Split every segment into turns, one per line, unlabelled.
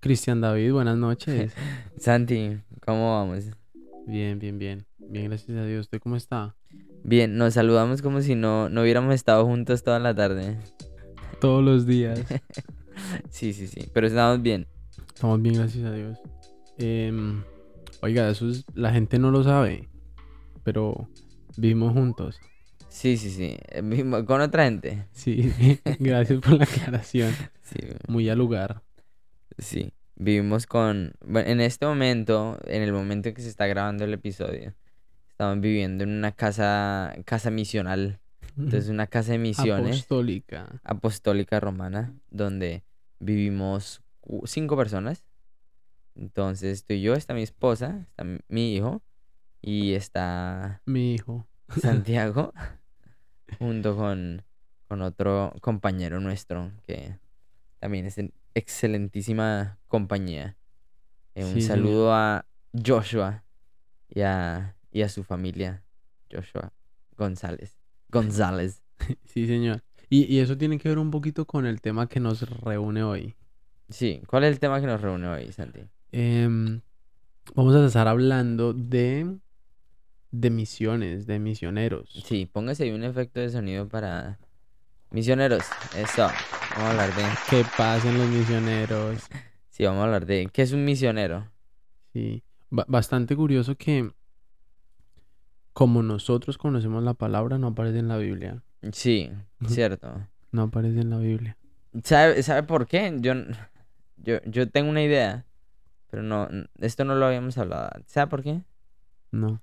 Cristian David, buenas noches.
Santi, ¿cómo vamos?
Bien, bien, bien. Bien, gracias a Dios. ¿Usted cómo está?
Bien, nos saludamos como si no, no hubiéramos estado juntos toda la tarde.
Todos los días.
sí, sí, sí, pero estamos bien.
Estamos bien, gracias a Dios. Em, oiga, eso es, la gente no lo sabe, pero vivimos juntos.
Sí, sí, sí. mismo- Con otra gente.
Sí, gracias por la aclaración.
Sí,
Muy al lugar.
sí. Vivimos con... Bueno, en este momento, en el momento en que se está grabando el episodio, estamos viviendo en una casa, casa misional. Entonces, una casa de misiones
Apostólica.
apostólica romana, donde vivimos cinco personas. Entonces, estoy yo, está mi esposa, está mi hijo y está
Mi hijo.
Santiago, junto con, con otro compañero nuestro que también es en excelentísima compañía. Eh, un
Sí,
saludo a Joshua y a, y a su familia, Joshua González. González.
Sí, señor. Y, y eso tiene que ver un poquito con el tema que nos reúne hoy.
Sí, ¿cuál es el tema que nos reúne hoy, Santi?
Em, vamos a estar hablando de, de misiones, de misioneros.
Sí, póngase ahí un efecto de sonido para misioneros. Eso. Vamos a hablar de.
¿Qué pasen los misioneros?
Sí, vamos a hablar de. ¿Qué es un misionero?
Sí, ba- bastante curioso que como nosotros conocemos la palabra, no aparece en la Biblia.
Sí, cierto.
No aparece en la Biblia.
¿Sabe, sabe por qué? Yo, yo, yo tengo una idea, pero no, esto no lo habíamos hablado. ¿Sabe por qué?
No.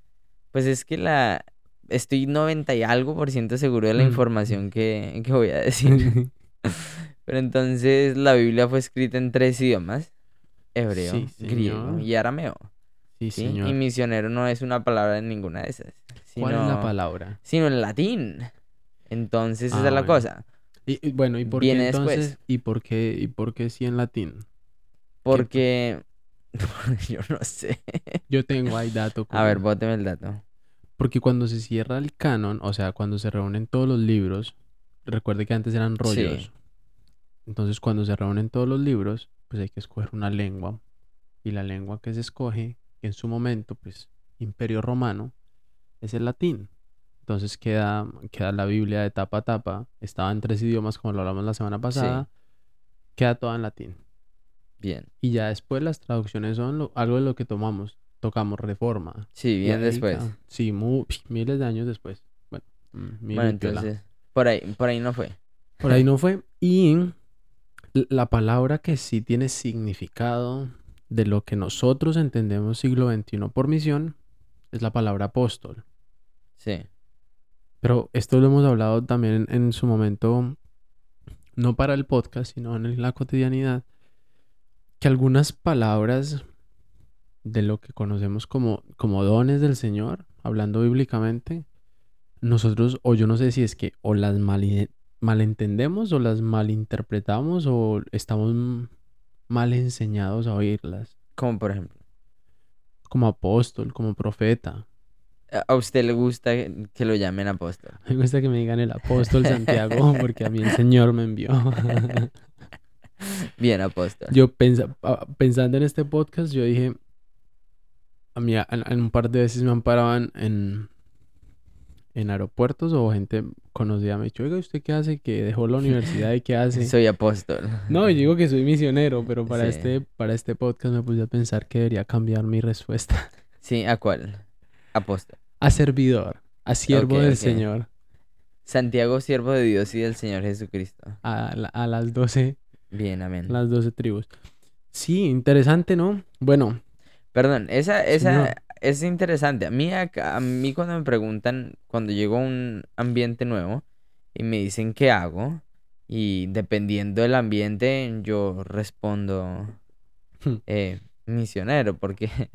Pues es que la, estoy 90 y algo por ciento seguro de la
Mm.
información que, que voy a decir. Pero entonces la Biblia fue escrita en tres idiomas. Hebreo,
Sí,
griego y arameo.
Sí,
¿sí?
señor.
Y misionero no es una palabra en ninguna de esas.
¿Cuál es la
sino-
palabra?
Sino en latín. Entonces esa
Ah,
es la cosa.
Y, y bueno, ¿y por qué
Viene después.
¿Y por qué, y por qué sí en latín?
Porque... Yo no sé.
Yo tengo ahí dato.
A ver, bóteme el dato.
Porque cuando se cierra el canon, o sea, cuando se reúnen todos los libros, recuerde que antes eran rollos.
Sí.
Entonces, cuando se reúnen todos los libros, pues hay que escoger una lengua. Y la lengua que se escoge, en su momento, pues, Imperio Romano, es el latín. Entonces queda, queda la Biblia de tapa a tapa. Estaba en tres idiomas, como lo hablamos la semana pasada. Queda toda en latín.
Bien.
Y ya después las traducciones son lo- algo de lo que tomamos. Tocamos reforma.
Sí, bien
ahí
después.
Sí, miles de años después. Bueno, mm,
Bueno, entonces... Por ahí, por ahí no fue.
Por ahí no fue. Y la palabra que sí tiene significado de lo que nosotros entendemos siglo XXI por misión es la palabra apóstol.
Sí.
Pero esto lo hemos hablado también en, en su momento, no para el podcast, sino en la cotidianidad, que algunas palabras de lo que conocemos como, como dones del Señor, hablando bíblicamente, nosotros, o yo no sé si es que o las mali- malentendemos o las malinterpretamos o estamos mal enseñados a oírlas,
Como por ejemplo.
como apóstol, como profeta.
¿A a usted le gusta que lo llamen apóstol?
Me gusta que me digan el apóstol Santiago porque a mí el Señor me envió.
Bien, apóstol.
Yo ah, pensando en este podcast, yo dije, a mí a- un par de veces me amparaban en, en aeropuertos o gente conocida me ha dicho, oiga, ¿usted qué hace? Que dejó la universidad y qué hace?
Soy apóstol.
No, yo digo que soy misionero, pero para
Sí.
este, para este podcast me puse a pensar que debería cambiar mi respuesta.
Sí, ¿a cuál? Apóstol.
A servidor, a siervo del. Señor,
Santiago, siervo de Dios y del Señor Jesucristo.
a las 12,
Bien, amén.
las 12 tribus. Sí, interesante, ¿no? Bueno,
Perdón, esa, esa es interesante. A mí, a mí cuando me preguntan, cuando llego a un ambiente nuevo y me dicen qué hago, y dependiendo del ambiente, yo respondo
Hmm.
eh, misionero, porque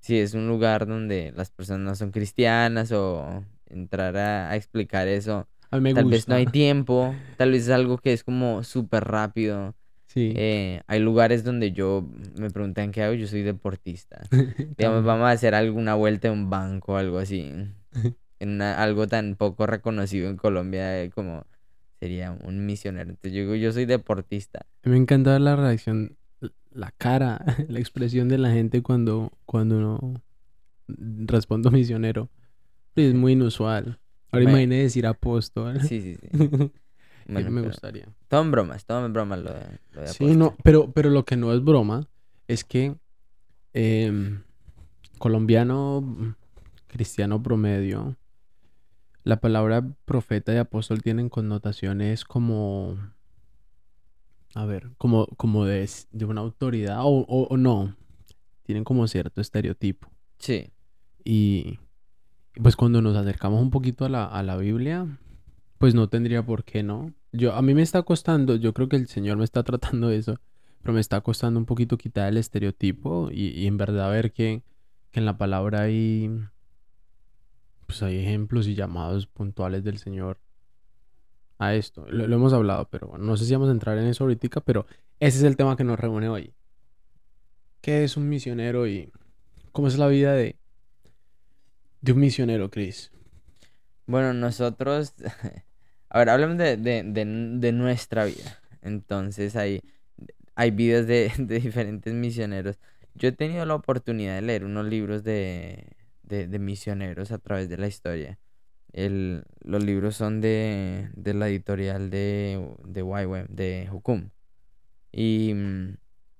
si es un lugar donde las personas no son cristianas o entrar a, a explicar eso,
a mí me
tal
gusta.
vez no hay tiempo, tal vez es algo que es como súper rápido.
Sí.
Eh, hay lugares donde yo me preguntan qué hago, yo soy deportista. Digamos, vamos a hacer alguna vuelta en un banco o algo así. En una- algo tan poco reconocido en Colombia eh, como sería un misionero. Entonces yo digo, yo soy deportista.
Me encanta la reacción, la cara, la expresión de la gente cuando, cuando uno respondo misionero. Es muy inusual. Ahora
Me-
imaginé decir apóstol.
Sí, sí, sí. Bueno,
me
pero
gustaría.
Todo en bromas, todo en bromas lo de, lo de
Sí, no, pero, pero lo que no es broma es que em, colombiano cristiano promedio, la palabra profeta y apóstol tienen connotaciones como, a ver, como, como de, de una autoridad o, o- o no, tienen como cierto estereotipo.
Sí,
y pues cuando nos acercamos un poquito a la, a la Biblia, pues no tendría por qué, ¿no? Yo, a mí me está costando, yo creo que el Señor me está tratando de eso, pero me está costando un poquito quitar el estereotipo y, y en verdad ver que, que en la palabra hay, pues hay ejemplos y llamados puntuales del Señor a esto. Lo, hemos hablado, pero no sé si vamos a entrar en eso ahorita, pero ese es el tema que nos reúne hoy. ¿Qué es un misionero y cómo es la vida de, de un misionero, Chris?
Bueno, nosotros, a ver, hablemos de, de, de, nuestra vida. Entonces hay, hay vidas de, diferentes misioneros. Yo he tenido la oportunidad de leer unos libros de, misioneros a través de la historia. El, los libros son de, la editorial de, de YWAM, de Hukum. Y,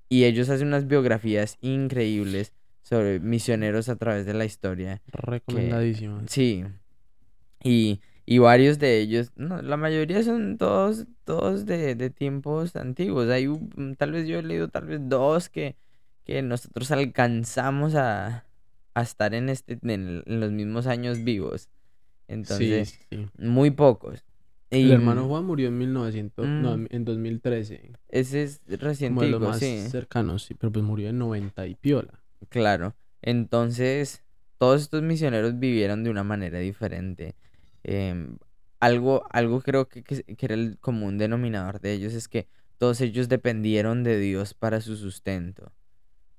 y ellos hacen unas biografías increíbles sobre misioneros a través de la historia.
Recomendadísimo.
Sí. Y, y varios de ellos, no, la mayoría son todos, todos de, de tiempos antiguos. Hay un- tal vez yo he leído tal vez dos que, que nosotros alcanzamos a, a estar en este, en, los mismos años vivos. Entonces,
sí, sí.
muy pocos.
El
Y,
hermano
mm,
Juan murió en 1900, no,
Mm.
en 2013.
Ese es
Como de los
recientico,
más
sí.
cercanos, sí, pero pues murió en 90 y piola.
Claro. Entonces, todos estos misioneros vivieron de una manera diferente. Em, algo, algo creo que, que, que era el común denominador de ellos es que todos ellos dependieron de Dios para su sustento.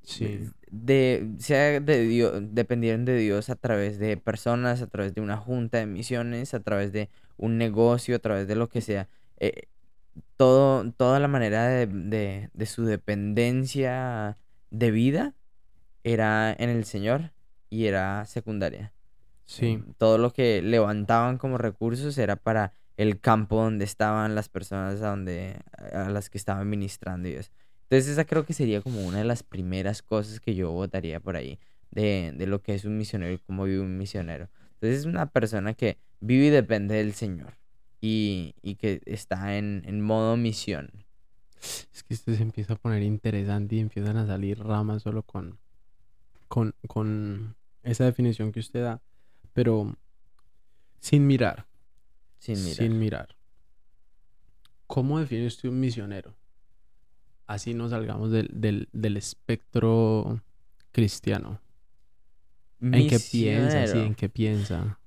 Sí.
De, sea de Dios, dependieron de Dios a través de personas, a través de una junta de misiones, a través de un negocio, a través de lo que sea. Eh, todo, toda la manera de, de, de su dependencia de vida era en el Señor y era secundaria.
Sí.
Eh, Todo lo que levantaban como recursos era para el campo donde estaban las personas a, donde, a las que estaban ministrando y eso. Entonces esa creo que sería como una de las primeras cosas que yo votaría por ahí de, de lo que es un misionero y cómo vive un misionero. Entonces es una persona que vive y depende del Señor y, y que está en, en modo misión.
Es que esto se empieza a poner interesante y empiezan a salir ramas solo con, con, con esa definición que usted da, pero sin mirar,
Sin mirar.
sin mirar. ¿Cómo define usted un misionero? Así nos salgamos del, del, del espectro cristiano. ¿En qué piensa? Sí,
Misionero.
¿en qué piensa?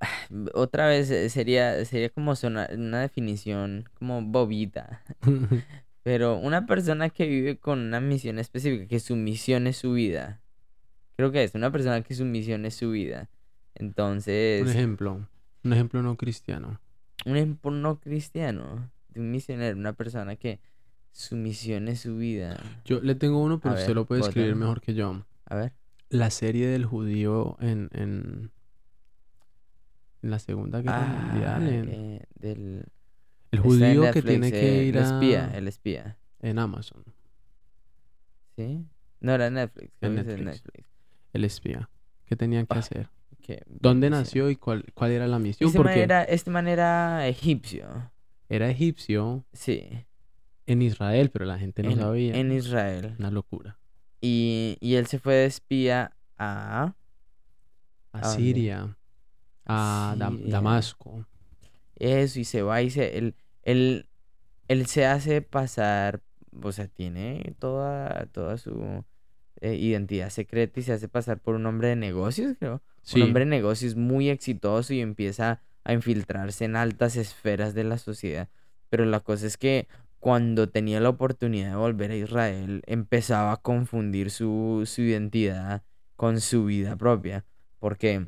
Otra vez eh, sería, sería como sonar una definición como bobita. Pero una persona que vive con una misión específica, que su misión es su vida. Creo que es una persona que su misión es su vida.
Un
Entonces,
ejemplo, un ejemplo no cristiano.
un ejemplo no cristiano de un misionero, una persona que su misión es su vida.
Yo le tengo uno, pero
A
usted
ver,
lo puede escribir mejor que yo.
A ver.
La serie del judío en, en, en la Segunda Guerra
Ah,
Mundial. en-
eh, del...
el judío que tiene que
eh,
ir
El
a...
espía, el espía.
En Amazon.
¿Sí? No era Netflix,
en Netflix.
Netflix.
El espía. ¿Qué tenía que
Ah,
hacer?
Qué
¿Dónde nació y cuál, cuál era la misión?
Este man era, este man era egipcio.
era egipcio
Sí.
en Israel, pero la gente no
en,
sabía.
en Israel.
Una locura.
Y, y él se fue de espía a...
A
¿A?
Siria. A
Siria.
Damasco.
Eso, y se va y se... Él, él, él se hace pasar... O sea, tiene toda, toda su eh, identidad secreta y se hace pasar por un hombre de negocios, creo.
Sí.
Un hombre de negocios muy exitoso y empieza a infiltrarse en altas esferas de la sociedad. Pero la cosa es que cuando tenía la oportunidad de volver a Israel, empezaba a confundir su, su identidad con su vida propia. Porque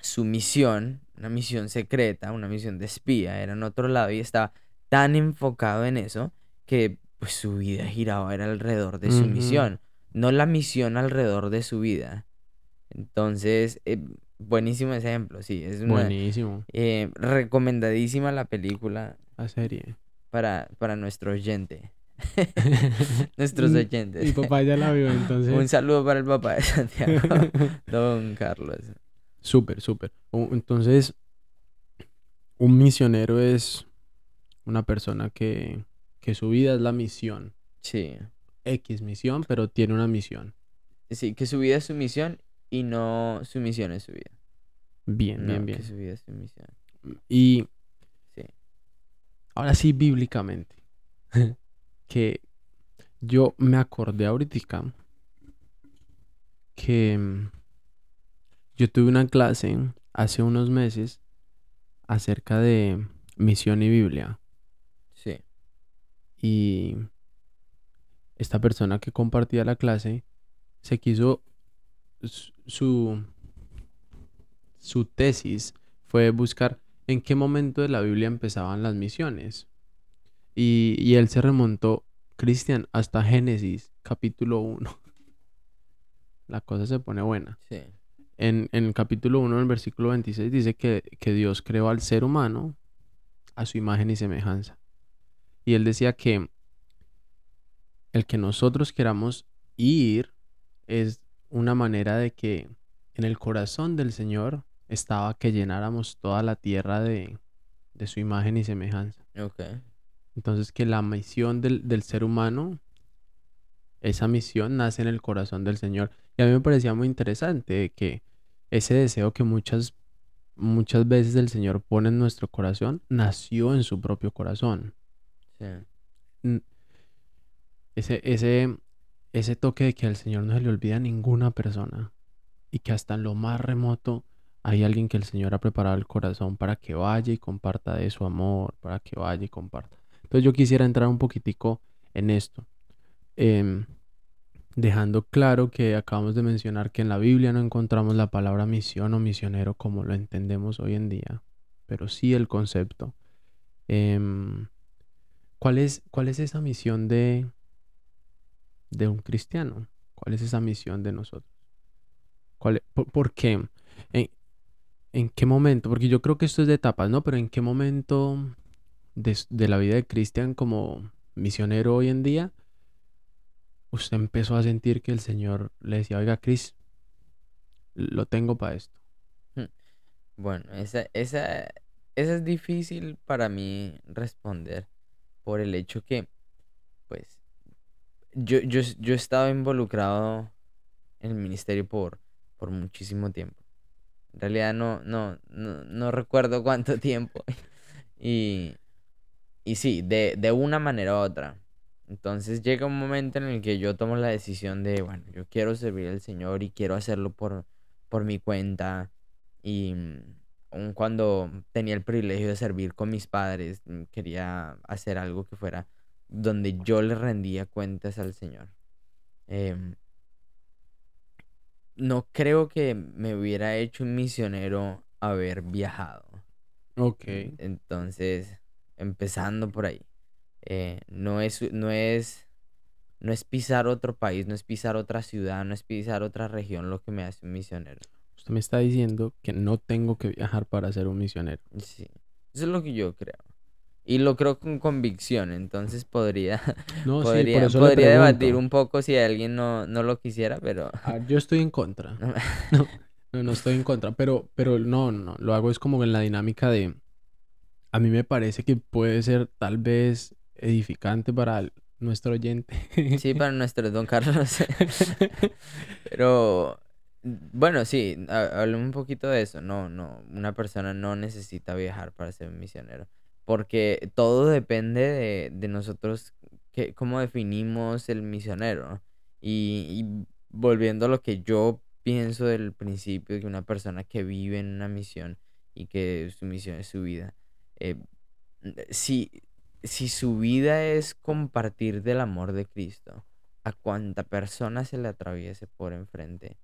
su misión, una misión secreta, una misión de espía, era en otro lado y estaba tan enfocado en eso que pues su vida giraba era alrededor de su misión, no la misión alrededor de su vida. Entonces, eh, buenísimo ejemplo, sí, es
buenísimo.
Eh, recomendadísima la película.
La serie.
Para, para nuestro oyente. Nuestros oyentes.
Mi papá ya la vio, entonces.
Un saludo para el papá de Santiago, don Carlos.
Súper, súper. Entonces, un misionero es una persona que, que su vida es la misión.
Sí.
X misión, pero tiene una misión.
Sí, que su vida es su misión y no su misión es su vida.
Bien,
No,
bien, bien.
que su vida es su misión.
Y
Sí.
ahora sí, bíblicamente, que yo me acordé ahorita que mm, yo tuve una clase hace unos meses acerca de misión y Biblia.
Sí.
Y esta persona que compartía la clase se quiso su su tesis fue buscar en qué momento de la Biblia empezaban las misiones. Y, y él se remontó, Cristian, hasta Génesis, capítulo 1. La cosa se pone buena.
Sí.
En, en el capítulo 1, en el versículo 26, dice que, que Dios creó al ser humano a su imagen y semejanza. Y él decía que el que nosotros queramos ir es una manera de que en el corazón del Señor estaba que llenáramos toda la tierra de, de su imagen y semejanza.
Ok.
Entonces que la misión del, del ser humano, esa misión nace en el corazón del Señor. Y a mí me parecía muy interesante que ese deseo que muchas, muchas veces el Señor pone en nuestro corazón, nació en su propio corazón.
Sí.
Ese, ese, ese toque de que al Señor no se le olvida a ninguna persona y que hasta en lo más remoto hay alguien que el Señor ha preparado el corazón para que vaya y comparta de su amor, para que vaya y comparta. Entonces yo quisiera entrar un poquitico en esto, em, dejando claro que acabamos de mencionar que en la Biblia no encontramos la palabra misión o misionero como lo entendemos hoy en día, pero sí el concepto. Em, ¿cuál es, cuál es esa misión de, de un cristiano? ¿Cuál es esa misión de nosotros? ¿Cuál e- por, por qué? ¿En, en qué momento? Porque yo creo que esto es de etapas, ¿no? Pero ¿en qué momento de, de la vida de Cristian como misionero hoy en día usted empezó a sentir que el Señor le decía, oiga, Cris, lo tengo para esto?
Bueno, esa, esa, esa es difícil para mí responder por el hecho que, pues, yo, yo, yo he estado involucrado en el ministerio por, por muchísimo tiempo. En realidad no, no, no, no recuerdo cuánto tiempo. Y, y sí, de, de una manera u otra. Entonces llega un momento en el que yo tomo la decisión de, bueno, yo quiero servir al Señor y quiero hacerlo por, por mi cuenta. Y mm, aun cuando tenía el privilegio de servir con mis padres, mm, quería hacer algo que fuera donde yo le rendía cuentas al Señor. Em, no creo que me hubiera hecho un misionero haber viajado.
Ok.
Entonces, empezando por ahí. eh, no es, no es, no es pisar otro país, no es pisar otra ciudad, no es pisar otra región lo que me hace un misionero.
Usted me está diciendo que no tengo que viajar para ser un misionero.
Sí, eso es lo que yo creo. Y lo creo con convicción, entonces podría,
No, sí, por
podría,
eso
podría debatir un poco si alguien no, no lo quisiera, pero
Ah, yo estoy en contra. No, no, no estoy en contra, pero, pero no, no, lo hago es como en la dinámica de, a mí me parece que puede ser tal vez edificante para el- nuestro oyente.
sí, para nuestro don Carlos. Pero bueno, sí, ha- hablemos un poquito de eso. No, no, una persona no necesita viajar para ser un misionero, porque todo depende de, de nosotros, que, cómo definimos el misionero. Y, y volviendo a lo que yo pienso del principio, que una persona que vive en una misión y que su misión es su vida, eh, si, si su vida es compartir del amor de Cristo, a cuanta persona se le atraviese por enfrente,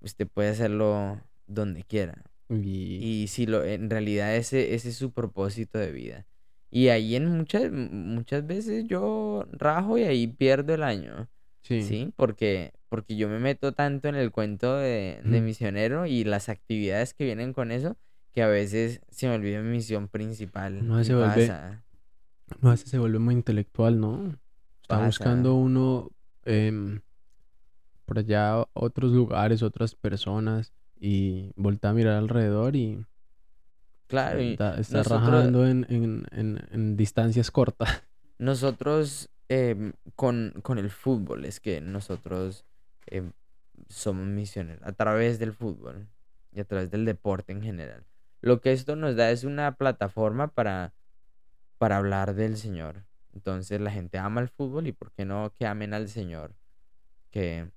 usted puede hacerlo donde quiera.
Y
Y si lo, en realidad ese, ese es su propósito de vida. Y ahí en muchas, muchas veces yo rajo y ahí pierdo el año.
Sí.
Sí, porque, porque yo me meto tanto en el cuento de, misionero y las actividades que vienen con eso, que a veces se me olvida mi misión principal.
No se vuelve,
pasa,
no, se vuelve muy intelectual, ¿no? Está buscando uno em, por allá otros lugares, otras personas y voltea a mirar alrededor y
Claro, y
está, está
nosotros,
rajando en, en, en, en distancias cortas.
nosotros em, con, con el fútbol, es que nosotros em, somos misioneros a través del fútbol y a través del deporte en general. Lo que esto nos da es una plataforma para, para hablar del Señor. Entonces la gente ama el fútbol y ¿por qué no que amen al Señor que,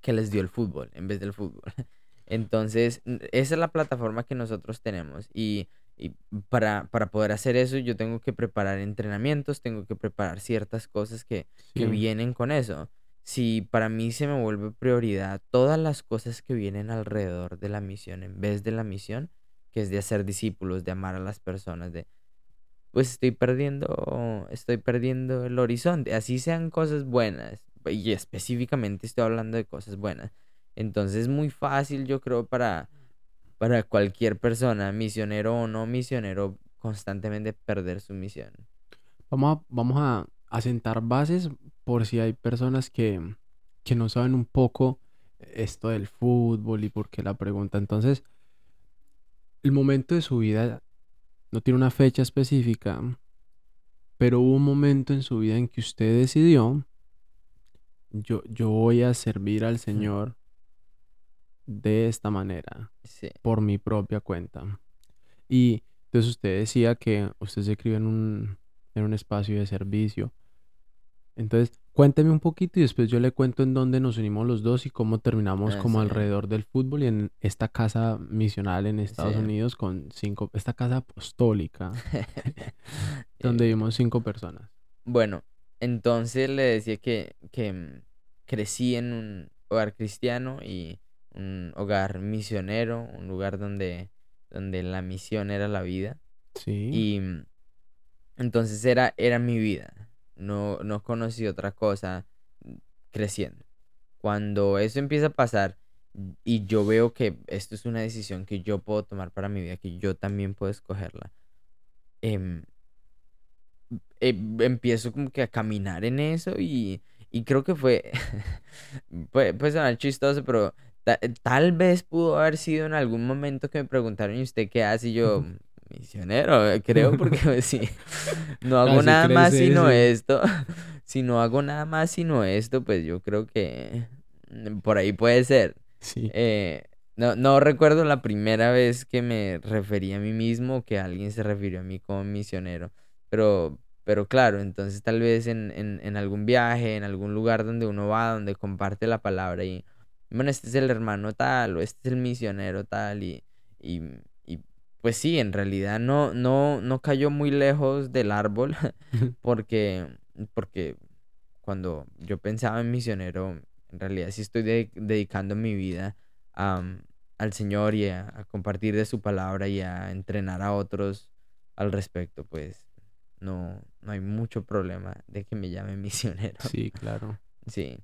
que les dio el fútbol en vez del fútbol? Entonces, esa es la plataforma que nosotros tenemos y, y para, para poder hacer eso yo tengo que preparar entrenamientos, tengo que preparar ciertas cosas que, que vienen con eso. Si para mí se me vuelve prioridad todas las cosas que vienen alrededor de la misión en vez de la misión, que es de hacer discípulos, de amar a las personas, de pues estoy perdiendo, estoy perdiendo el horizonte. Así sean cosas buenas. Y específicamente estoy hablando de cosas buenas. Entonces es muy fácil, yo creo, para, para cualquier persona, misionero o no misionero, constantemente perder su misión.
vamos a, vamos a, a sentar bases por si hay personas que, que no saben un poco esto del fútbol y por qué la pregunta. Entonces, el momento de su vida no tiene una fecha específica, pero hubo un momento en su vida en que usted decidió, yo, yo voy a servir al Señor de esta manera,
Sí,
por mi propia cuenta. Y entonces usted decía que usted se escribe en un, en un espacio de servicio. Entonces, cuénteme un poquito y después yo le cuento en dónde nos unimos los dos y cómo terminamos
ah,
como alrededor del fútbol y en esta casa misional en Estados
sí.
Unidos con cinco, esta casa apostólica, donde
Eh,
vivimos cinco personas.
Bueno, entonces le decía que, que mm, crecí en un hogar cristiano y un hogar misionero, un lugar donde, donde la misión era la vida.
Sí,
Y mm, entonces era, era mi vida. No, no conocí otra cosa mm, creciendo. Cuando eso empieza a pasar y yo veo que esto es una decisión que yo puedo tomar para mi vida, que yo también puedo escogerla, em, eh, empiezo como que a caminar en eso y, y creo que fue, puede, puede sonar chistoso, pero ta- tal vez pudo haber sido en algún momento que me preguntaron, ¿y usted qué hace? Y yo, misionero, eh, creo, porque pues, sí, no hago nada más sino esto, si no hago nada más sino esto, pues yo creo que mm, por ahí puede ser.
Sí,
Eh, no, no recuerdo la primera vez que me referí a mí mismo o que alguien se refirió a mí como misionero, pero, pero claro, entonces tal vez en, en, en algún viaje, en algún lugar donde uno va, donde comparte la palabra y, bueno, este es el hermano tal o este es el misionero tal y, y, y pues sí, en realidad no, no, no cayó muy lejos del árbol porque, porque cuando yo pensaba en misionero, en realidad sí estoy de- dedicando mi vida a, al Señor y a, a compartir de su palabra y a entrenar a otros al respecto, pues no, no hay mucho problema de que me llame misionero.
sí, claro.
Sí.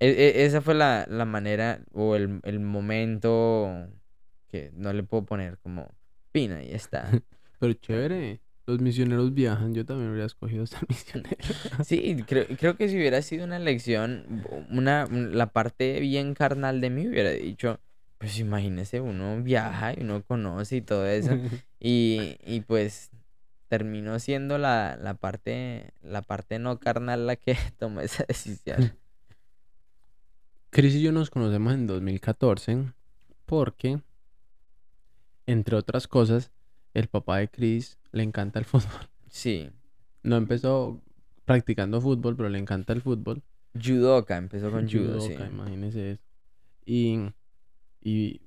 E- e- esa fue la, la manera o el, el momento que no le puedo poner como pina y está.
Pero chévere, los misioneros viajan, yo también hubiera escogido ser misionero.
Sí, creo, creo que si hubiera sido una elección, una, un- la parte bien carnal de mí hubiera dicho, pues imagínese, uno viaja y uno conoce y todo eso, y, y pues terminó siendo la, la parte, la parte no carnal la que tomó esa decisión.
Chris y yo nos conocemos en 2014 porque, entre otras cosas, el papá de Chris le encanta el fútbol.
Sí,
No empezó practicando fútbol, pero le encanta el fútbol.
judoka, empezó con judo, sí.
Imagínese eso. Y, y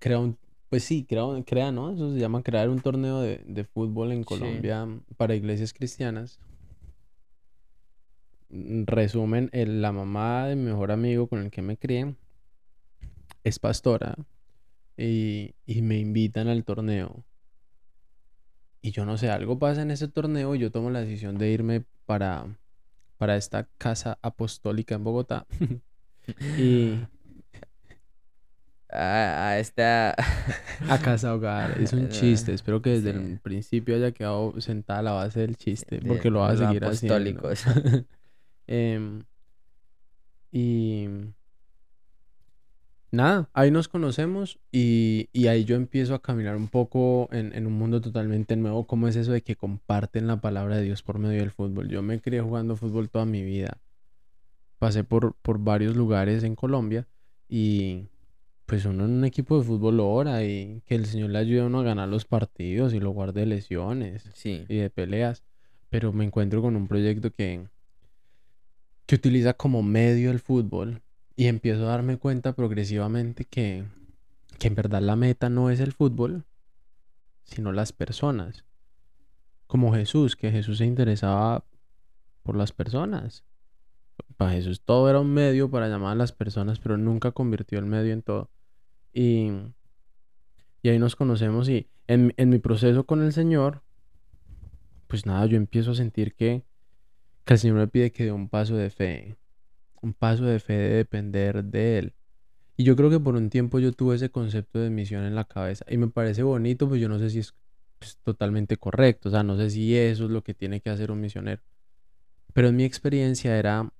crea un, pues sí, crea, crea, ¿no? Eso se llama crear un torneo de, de fútbol en
Sí.
Colombia para iglesias cristianas. En Resumen, el- la mamá de mi mejor amigo con el que me crié es pastora y, y me invitan al torneo. y yo no sé, algo pasa en ese torneo y yo tomo la decisión de irme para, para esta casa apostólica en Bogotá. y...
A, esta...
a casa hogar. Es un chiste. Espero que desde el principio haya quedado sentada la base del chiste. porque lo va a seguir haciendo. Eh, y nada, ahí nos conocemos y, ahí yo empiezo a caminar un poco en, un mundo totalmente nuevo. ¿Cómo es eso de que comparten la palabra de Dios por medio del fútbol? Yo me crié jugando fútbol toda mi vida. Pasé por, por varios lugares en Colombia y pues uno en un equipo de fútbol lo ora y que el Señor le ayude a uno a ganar los partidos y lo guarde de lesiones y de peleas. Pero me encuentro con un proyecto que, que utiliza como medio el fútbol y empiezo a darme cuenta progresivamente que, que en verdad la meta no es el fútbol, sino las personas. Como Jesús, que Jesús se interesaba por las personas. Para Jesús todo era un medio para llamar a las personas, pero nunca convirtió el medio en todo. Y, y ahí nos conocemos y en, en mi proceso con el Señor, pues nada, yo empiezo a sentir que, que el Señor me pide que dé un paso de fe un paso de fe de depender de Él. Y yo creo que por un tiempo yo tuve ese concepto de misión en la cabeza y me parece bonito, pues yo no sé si es pues, totalmente correcto, o sea, no sé si eso es lo que tiene que hacer un misionero. Pero en mi experiencia era,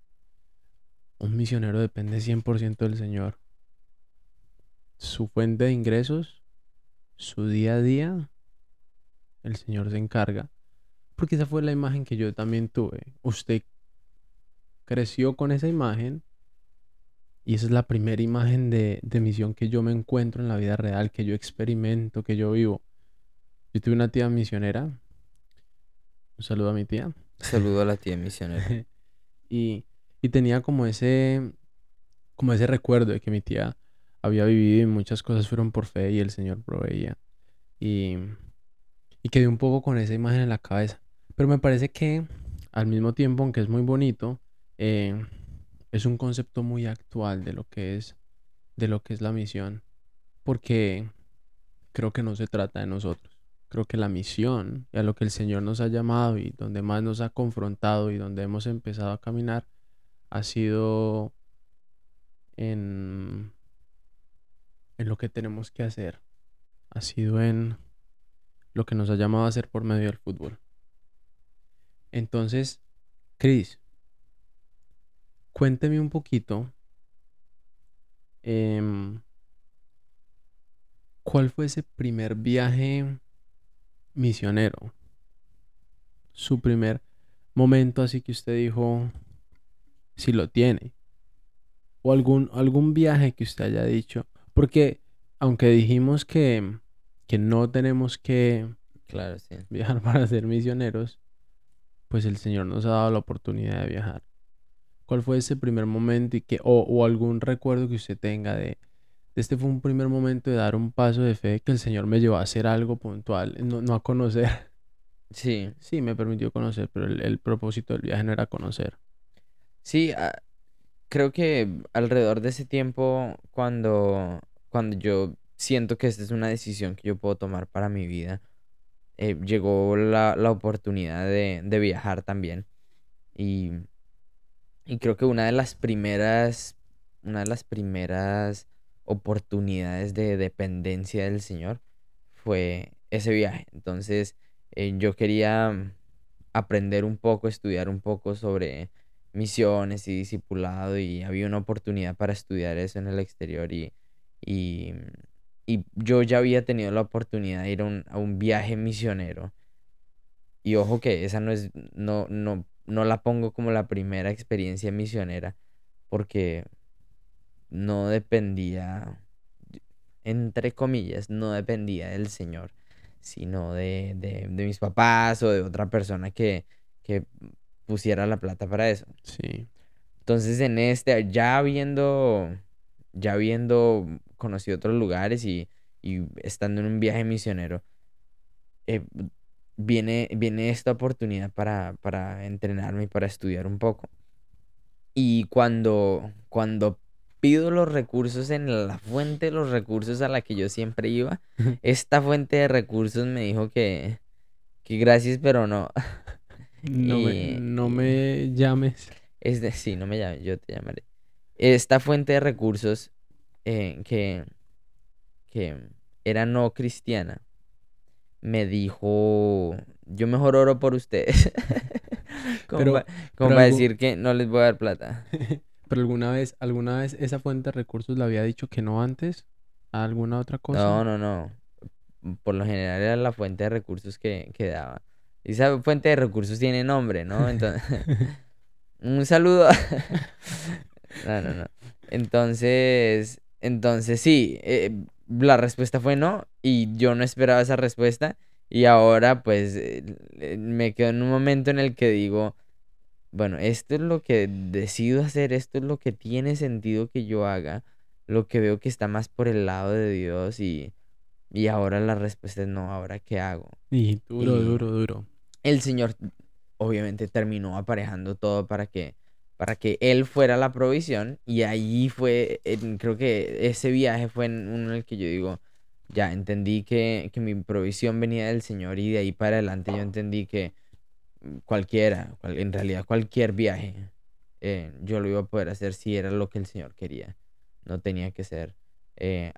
un misionero depende 100% del Señor. Su fuente de ingresos, su día a día, el Señor se encarga. Porque esa fue la imagen que yo también tuve. Usted creció con esa imagen y esa es la primera imagen de, misión que yo me encuentro en la vida real, que yo experimento, que yo vivo. Yo tuve una tía misionera. Un saludo a mi tía.
Saludo a la tía misionera.
y, y tenía como ese, como ese recuerdo de que mi tía había vivido y muchas cosas fueron por fe y el Señor proveía. Y, y quedé un poco con esa imagen en la cabeza. Pero me parece que al mismo tiempo, aunque es muy bonito, eh, es un concepto muy actual de lo que es de lo que es la misión porque creo que no se trata de nosotros. Creo que la misión y a lo que el Señor nos ha llamado y donde más nos ha confrontado y donde hemos empezado a caminar ha sido en en lo que tenemos que hacer. Ha sido en lo que nos ha llamado a hacer por medio del fútbol entonces Cris Cuénteme un poquito. Em, ¿Cuál fue ese primer viaje misionero? Su primer momento así que usted dijo, si lo tiene. O algún, algún viaje que usted haya dicho. Porque aunque dijimos que, que no tenemos que
claro,
viajar para ser misioneros, pues el Señor nos ha dado la oportunidad de viajar. ¿Cuál fue ese primer momento y que, o, algún recuerdo que usted tenga de, este fue un primer momento de dar un paso de fe que el Señor me llevó a hacer algo puntual, no, a conocer.
Sí.
Sí, me permitió conocer, pero el, propósito del viaje no era conocer.
Sí, ah, creo que alrededor de ese tiempo, cuando, cuando yo siento que esta es una decisión que yo puedo tomar para mi vida, eh, llegó la, oportunidad de, de viajar también. Y y creo que una de las primeras, una de las primeras oportunidades de dependencia del Señor fue ese viaje. Entonces, eh, yo quería aprender un poco, estudiar un poco sobre misiones y discipulado y había una oportunidad para estudiar eso en el exterior y, yo ya había tenido la oportunidad de ir a un, a un viaje misionero. Y ojo que esa no es, no, no no la pongo como la primera experiencia misionera porque no dependía, entre comillas, no dependía del Señor, sino de, de, mis papás o de otra persona que, que pusiera la plata para eso.
Sí.
Entonces en este, ya habiendo, ya habiendo conocido otros lugares y, y estando en un viaje misionero, eh, viene, viene esta oportunidad para, para entrenarme y para estudiar un poco. Y cuando, cuando pido los recursos en la fuente de los recursos a la que yo siempre iba, esta fuente de recursos me dijo que, que gracias, pero no.
No, me,
Y-
no me llames.
Es de, sí, no me llames, yo te llamaré. Esta fuente de recursos eh, que, que era no cristiana me dijo, yo mejor oro por ustedes. como
Pero-
como
pero
para
algo-
decir que no les voy a dar plata.
Pero alguna vez, alguna vez esa fuente de recursos le había dicho que no antes a alguna otra cosa.
No, no, no. Por lo general era la fuente de recursos que, que daba. Y esa fuente de recursos tiene nombre, ¿no? Entonces, un saludo. No, no, no. Entonces, entonces sí, eh, la respuesta fue no y yo no esperaba esa respuesta y ahora pues eh, eh, me quedo en un momento en el que digo, bueno, esto es lo que decido hacer, esto es lo que tiene sentido que yo haga, lo que veo que está más por el lado de Dios y, y ahora la respuesta es no, ahora qué hago.
Y duro,
Y-
duro, duro.
El Señor obviamente terminó aparejando todo para que para que él fuera la provisión y ahí fue en- creo que ese viaje fue en uno en el que yo digo ya entendí que, que mi provisión venía del Señor y de ahí para adelante yo entendí que cualquiera cual- en realidad cualquier viaje eh, yo lo iba a poder hacer si era lo que el Señor quería no tenía que ser eh,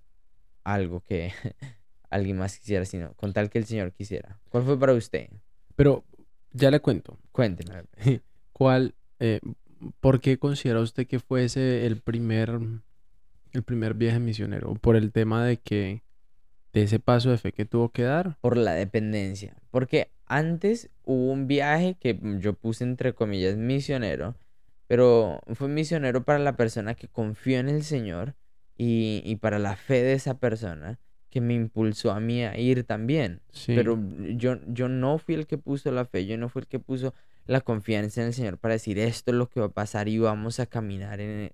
algo que alguien más quisiera sino con tal que el Señor quisiera ¿cuál fue para usted?
Pero ya le cuento.
Cuénteme.
¿Cuál, eh, por qué considera usted que fuese el primer, el primer viaje misionero? ¿Por el tema de que, de ese paso de fe que tuvo que dar?
Por la dependencia. Porque antes hubo un viaje que yo puse entre comillas misionero, pero fue misionero para la persona que confió en el Señor y, y para la fe de esa persona que me impulsó a mí a ir también.
Sí.
Pero yo, yo no fui el que puso la fe, yo no fui el que puso la confianza en el Señor para decir esto es lo que va a pasar y vamos a caminar en,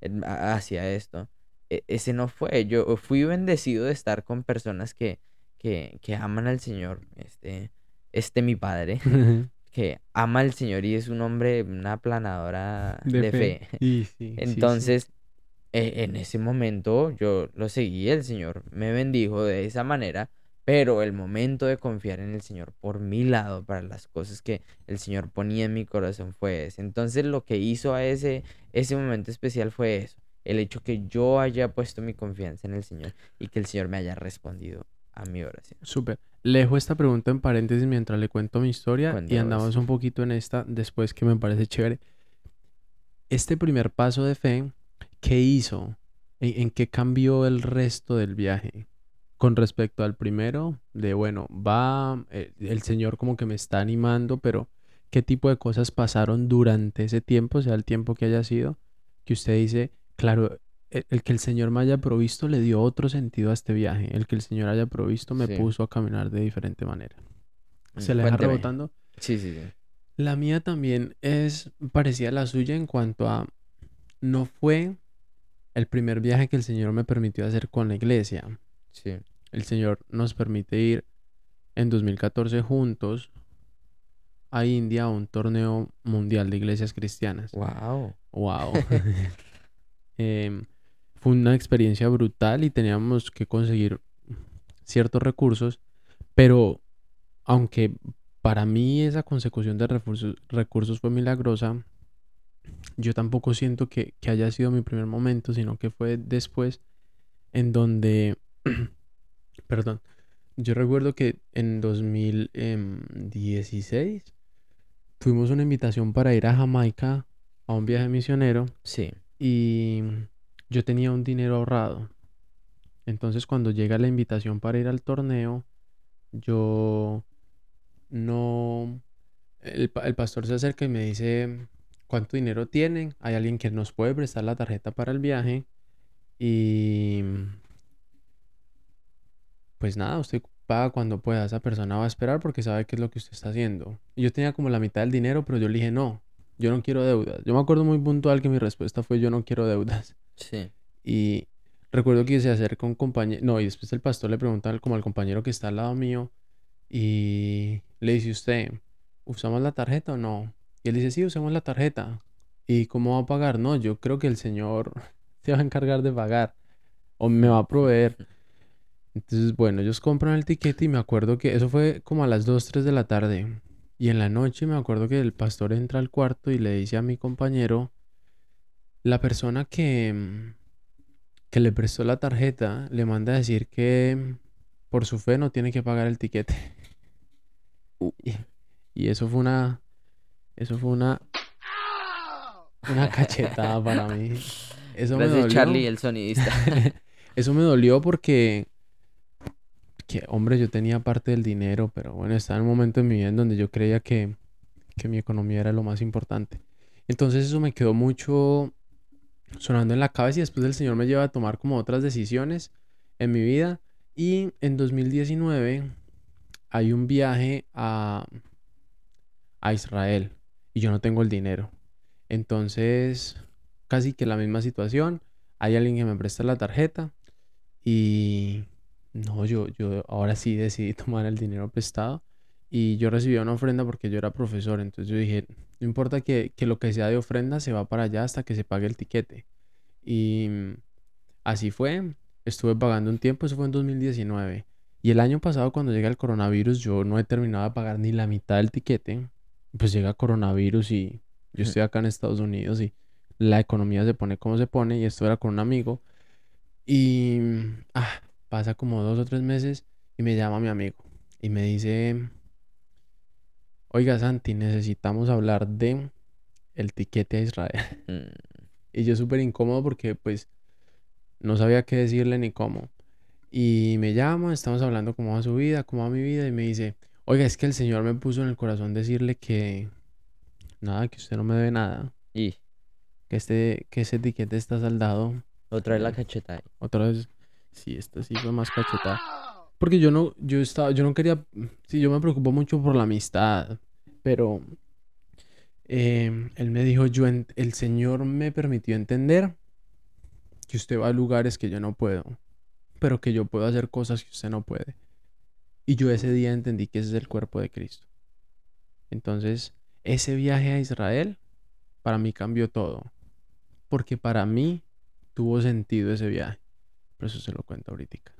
en- hacia esto. E- ese no fue. Yo fui bendecido de estar con personas que, que, que aman al Señor. Este, este mi padre, que ama al Señor y es un hombre, una planadora de, fe.
Sí, sí.
Entonces, e- en ese momento yo lo seguí, el Señor me bendijo de esa manera, pero el momento de confiar en el Señor por mi lado, para las cosas que el Señor ponía en mi corazón fue ese. Entonces, lo que hizo a ese, ese momento especial fue eso, el hecho que yo haya puesto mi confianza en el Señor y que el Señor me haya respondido a mi oración.
Súper. Le dejo esta pregunta en paréntesis mientras le cuento mi historia y andamos un poquito en esta después que me parece chévere. Este primer paso de fe, ¿qué hizo? ¿En, en qué cambió el resto del viaje? Con respecto al primero, de bueno, va, eh, el Señor como que me está animando, pero ¿qué tipo de cosas pasaron durante ese tiempo, sea el tiempo que haya sido, que usted dice, claro, el, el que el Señor me haya provisto le dio otro sentido a este viaje. El que el Señor haya provisto me
Sí.
puso a caminar de diferente manera. ¿Se le
Cuénteme.
rebotando?
Sí, sí, sí.
La mía también es parecida a la suya en cuanto a no fue el primer viaje que el Señor me permitió hacer con la iglesia.
Sí.
El Señor nos permite ir en 2014 juntos a India a un torneo mundial de iglesias cristianas.
Wow.
Wow. Em, fue una experiencia brutal y teníamos que conseguir ciertos recursos, pero aunque para mí esa consecución de recursos, recursos fue milagrosa, yo tampoco siento que, que haya sido mi primer momento, sino que fue después en donde, perdón, yo recuerdo que en 2016 tuvimos una invitación para ir a Jamaica a un viaje misionero
Sí.
y yo tenía un dinero ahorrado. Entonces cuando llega la invitación para ir al torneo, yo no... El, el pastor se acerca y me dice, ¿cuánto dinero tienen? Hay alguien que nos puede prestar la tarjeta para el viaje. Y... Pues nada, usted paga cuando pueda. Esa persona va a esperar porque sabe qué es lo que usted está haciendo. Y yo tenía como la mitad del dinero, pero yo le dije, no, yo no quiero deudas. Yo me acuerdo muy puntual que mi respuesta fue, yo no quiero deudas.
Sí.
Y recuerdo que se acerca un compañero, no, y después el pastor le pregunta como al compañero que está al lado mío y le dice usted, ¿usamos la tarjeta o no? Y él dice, sí, usamos la tarjeta. ¿Y cómo va a pagar? No, yo creo que el Señor se va a encargar de pagar o me va a proveer. Entonces, bueno, ellos compran el tiquete y me acuerdo que eso fue como a las 2, 3 de la tarde. Y en la noche me acuerdo que el pastor entra al cuarto y le dice a mi compañero, la persona que, que le prestó la tarjeta le manda a decir que por su fe no tiene que pagar el tiquete. Y, y eso fue una, eso fue una, una cachetada para mí. Eso me dolió.
Charlie, el sonidista.
Eso me dolió porque, que, hombre, yo tenía parte del dinero, pero bueno, estaba en un momento en mi vida en donde yo creía que, que mi economía era lo más importante. Entonces eso me quedó mucho sonando en la cabeza y después el Señor me lleva a tomar como otras decisiones en mi vida. Y en 2019 hay un viaje a, a Israel y yo no tengo el dinero. Entonces, casi que la misma situación. Hay alguien que me presta la tarjeta y no, yo, yo ahora sí decidí tomar el dinero prestado y yo recibí una ofrenda porque yo era profesor. Entonces yo dije, no importa que, que lo que sea de ofrenda se va para allá hasta que se pague el tiquete. Y así fue. Estuve pagando un tiempo, eso fue en 2019. Y el año pasado, cuando llega el coronavirus, yo no he terminado de pagar ni la mitad del tiquete. Pues llega coronavirus y yo estoy acá en Estados Unidos y la economía se pone como se pone. Y esto era con un amigo. Y ah, pasa como dos o tres meses y me llama mi amigo y me dice, oiga Santi, necesitamos hablar de el tiquete a Israel.
Mm,
Y yo súper incómodo porque pues no sabía qué decirle ni cómo. Y me llama, estamos hablando cómo va su vida, cómo va mi vida y me dice, oiga, es que el Señor me puso en el corazón decirle que nada, que usted no me debe nada,
Y
que este, que ese tiquete está saldado.
otra vez la cachetada.
Otra vez, sí, esta sí fue más cachetada. Porque yo no, yo estaba, yo no quería, sí, yo me preocupo mucho por la amistad, pero em, él me dijo, yo, el Señor me permitió entender que usted va a lugares que yo no puedo, pero que yo puedo hacer cosas que usted no puede. Y yo ese día entendí que ese es el cuerpo de Cristo. Entonces, ese viaje a Israel, para mí cambió todo, porque para mí tuvo sentido ese viaje. Pero eso se lo cuento ahorita.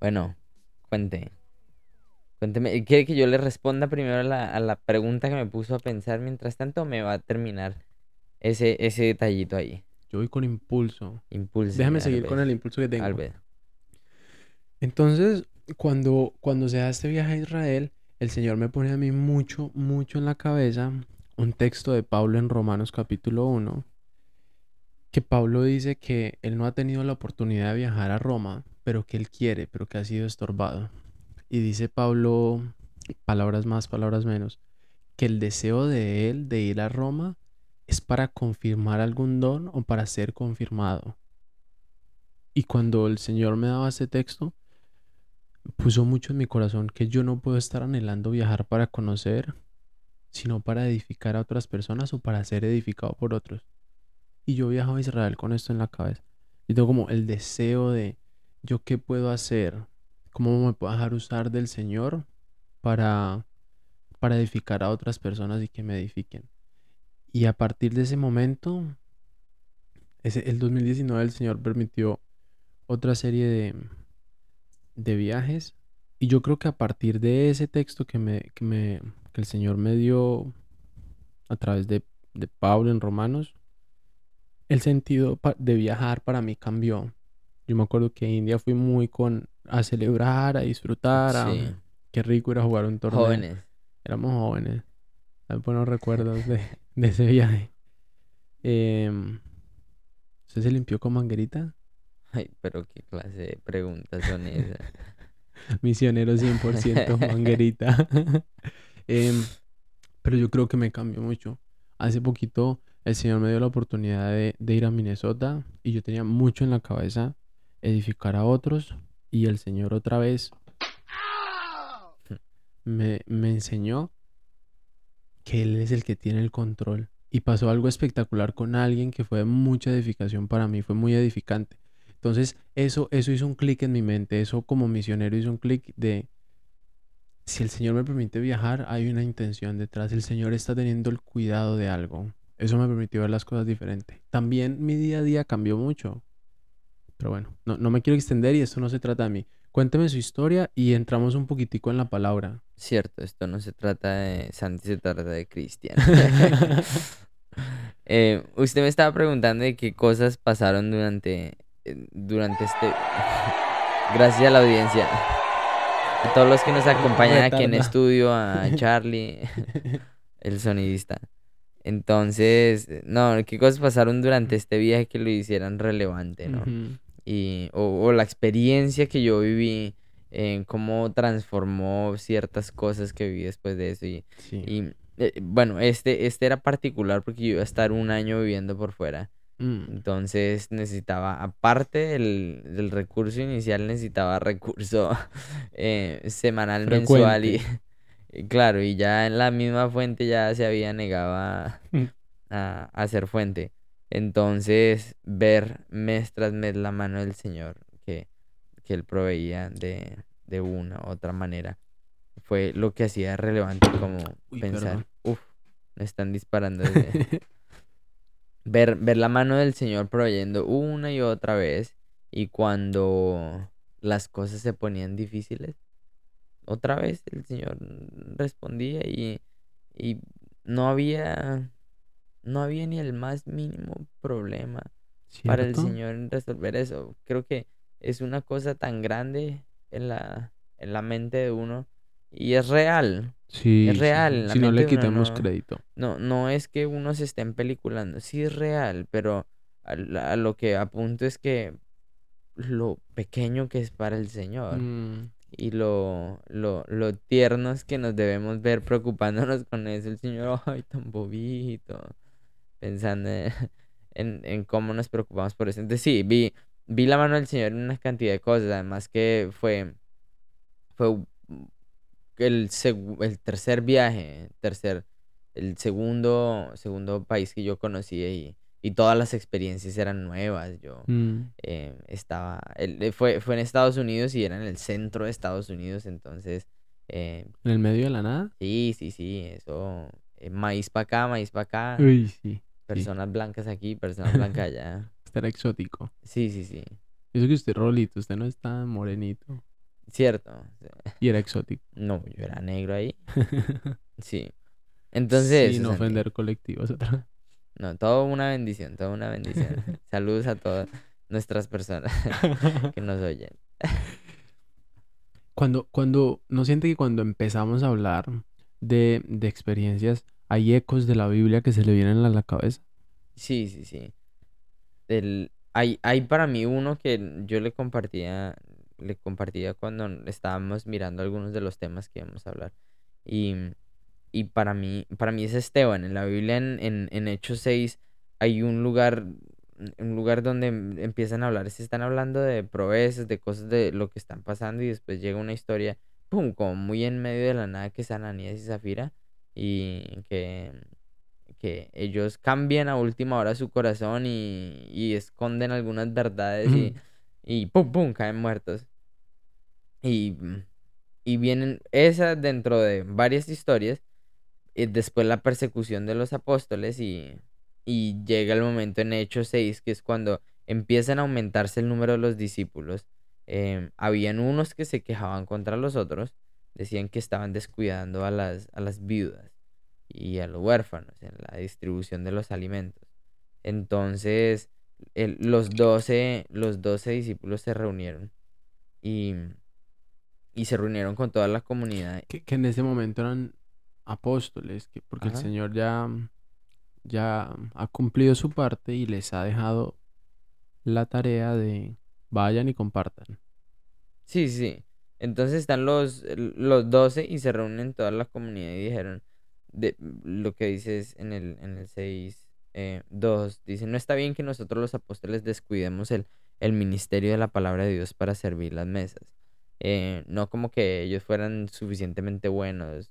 Bueno, cuente. Cuénteme. ¿Quiere que yo le responda primero a la, a la pregunta que me puso a pensar? Mientras tanto, me va a terminar ese, ese detallito ahí.
Yo voy con impulso.
Impulso.
Déjame seguir con el impulso que tengo. Entonces, cuando, cuando se da este viaje a Israel, el Señor me pone a mí mucho, mucho en la cabeza un texto de Pablo en Romanos capítulo 1, que Pablo dice que él no ha tenido la oportunidad de viajar a Roma, pero que él quiere, pero que ha sido estorbado. Y dice Pablo, palabras más, palabras menos, que el deseo de él de ir a Roma es para confirmar algún don o para ser confirmado. Y cuando el Señor me daba ese texto, puso mucho en mi corazón que yo no puedo estar anhelando viajar para conocer, sino para edificar a otras personas o para ser edificado por otros. Y yo viajo a Israel con esto en la cabeza. Y tengo como el deseo de yo qué puedo hacer, cómo me puedo dejar usar del Señor para, para edificar a otras personas y que me edifiquen. Y a partir de ese momento, ese, el 2019 el Señor permitió otra serie de, de viajes. Y yo creo que a partir de ese texto que, me, que, me, que el Señor me dio a través de, de Pablo en Romanos, el sentido de viajar para mí cambió. Yo me acuerdo que a India fui muy con a celebrar, a disfrutar, a
Sí.
qué rico era jugar un torneo.
Jóvenes.
Éramos jóvenes. Hay buenos recuerdos de, de ese viaje. Em, ¿Usted se limpió con manguerita?
Ay, pero qué clase de preguntas son esas.
Misionero 100% manguerita. Em, pero yo creo que me cambió mucho. Hace poquito el Señor me dio la oportunidad de, de ir a Minnesota y yo tenía mucho en la cabeza edificar a otros y el Señor otra vez me, me enseñó que Él es el que tiene el control. Y pasó algo espectacular con alguien que fue de mucha edificación para mí, fue muy edificante. Entonces, eso, eso hizo un clic en mi mente, eso como misionero hizo un clic de, si el Señor me permite viajar, hay una intención detrás, el Señor está teniendo el cuidado de algo. Eso me permitió ver las cosas diferente. También mi día a día cambió mucho. Pero bueno, no, no me quiero extender y esto no se trata de mí. Cuénteme su historia y entramos un poquitico en la palabra.
Cierto, esto no se trata de Santi, se trata de Cristian. Eh, usted me estaba preguntando de qué cosas pasaron durante, eh, durante este... Gracias a la audiencia. A todos los que nos acompañan aquí en estudio, a Charlie, el sonidista. Entonces, no, qué cosas pasaron durante este viaje que lo hicieran relevante, ¿no? Y, o, la experiencia que yo viví, en cómo transformó ciertas cosas que viví después de eso. Y, y eh, bueno, este, este era particular porque yo iba a estar un año viviendo por fuera. Mm. Entonces necesitaba, aparte del, del, recurso inicial, necesitaba recurso eh, semanal, mensual y, claro, y ya en la misma fuente ya se había negado a, a hacer fuente. Entonces, ver mes tras mes la mano del Señor que, que Él proveía de, de una u otra manera fue lo que hacía relevante como pensar, uff, me están disparando. ver, ver la mano del Señor proveyendo una y otra vez y cuando las cosas se ponían difíciles, otra vez el Señor respondía y, y no había no había ni el más mínimo problema para el Señor en resolver eso. Creo que es una cosa tan grande en la, en la mente de uno y es real. Sí, es real.
Si no le quitamos crédito.
No, no es que uno se esté peliculando, sí es real, pero a, lo que apunto es que lo pequeño que es para el Señor. Mm. Y lo, lo, lo tiernos que nos debemos ver preocupándonos con eso. El Señor, ay, tan bobito pensando en, en, cómo nos preocupamos por eso. Entonces sí, vi, vi la mano del Señor en una cantidad de cosas, además que fue, fue el, el tercer viaje, tercer, el segundo, segundo país que yo conocí y, y todas las experiencias eran nuevas. Yo mm. eh, estaba, eh, fue, fue en Estados Unidos y era en el centro de Estados Unidos, entonces... Eh,
¿En el medio de la nada?
Sí, sí, sí, eso... maíz para acá, maíz para acá.
Uy, sí.
Personas blancas aquí, personas blancas allá.
Estar exótico.
Sí, sí, sí.
Eso que usted rolito, usted no está morenito.
Cierto.
Y era exótico.
No, yo era negro ahí. sí. Entonces.
Sin ofender colectivos.
No, todo una bendición, toda una bendición. Saludos a todas nuestras personas que nos oyen.
Cuando, cuando, ¿no siente que cuando empezamos a hablar de, de experiencias, hay ecos de la Biblia que se le vienen a la cabeza.
Sí, sí, sí. El, hay, hay para mí uno que yo le compartía, le compartía cuando estábamos mirando algunos de los temas que íbamos a hablar. Y, y para mí, para mí es Esteban. En la Biblia, en, en, en Hechos 6, hay un lugar, un lugar donde empiezan a hablar. Se están hablando de proezas, de cosas de lo que están pasando, y después llega una historia, pum, como muy en medio de la nada, que es Ananías y Zafira y que, que ellos cambian a última hora su corazón y, esconden algunas verdades y, y pum, pum, caen muertos. Y, y vienen esas dentro de varias historias. Y después la persecución de los apóstoles y, y llega el momento en Hechos 6, que es cuando empiezan a aumentarse el número de los discípulos. Em, habían unos que se quejaban contra los otros decían que estaban descuidando a las, a las viudas y a los huérfanos en la distribución de los alimentos. Entonces, los, doce, los discípulos se reunieron y, y, se reunieron con toda la comunidad.
Que, en ese momento eran apóstoles, que, porque el Señor ya, ya ha cumplido su parte y les ha dejado la tarea de vayan y compartan.
Sí, sí. Entonces están los, los 12 y se reúnen toda la comunidad y dijeron, de, lo que dices en el, en el 6, eh, 2, dice, no está bien que nosotros los apóstoles descuidemos el, el ministerio de la palabra de Dios para servir las mesas. Eh, no como que ellos fueran suficientemente buenos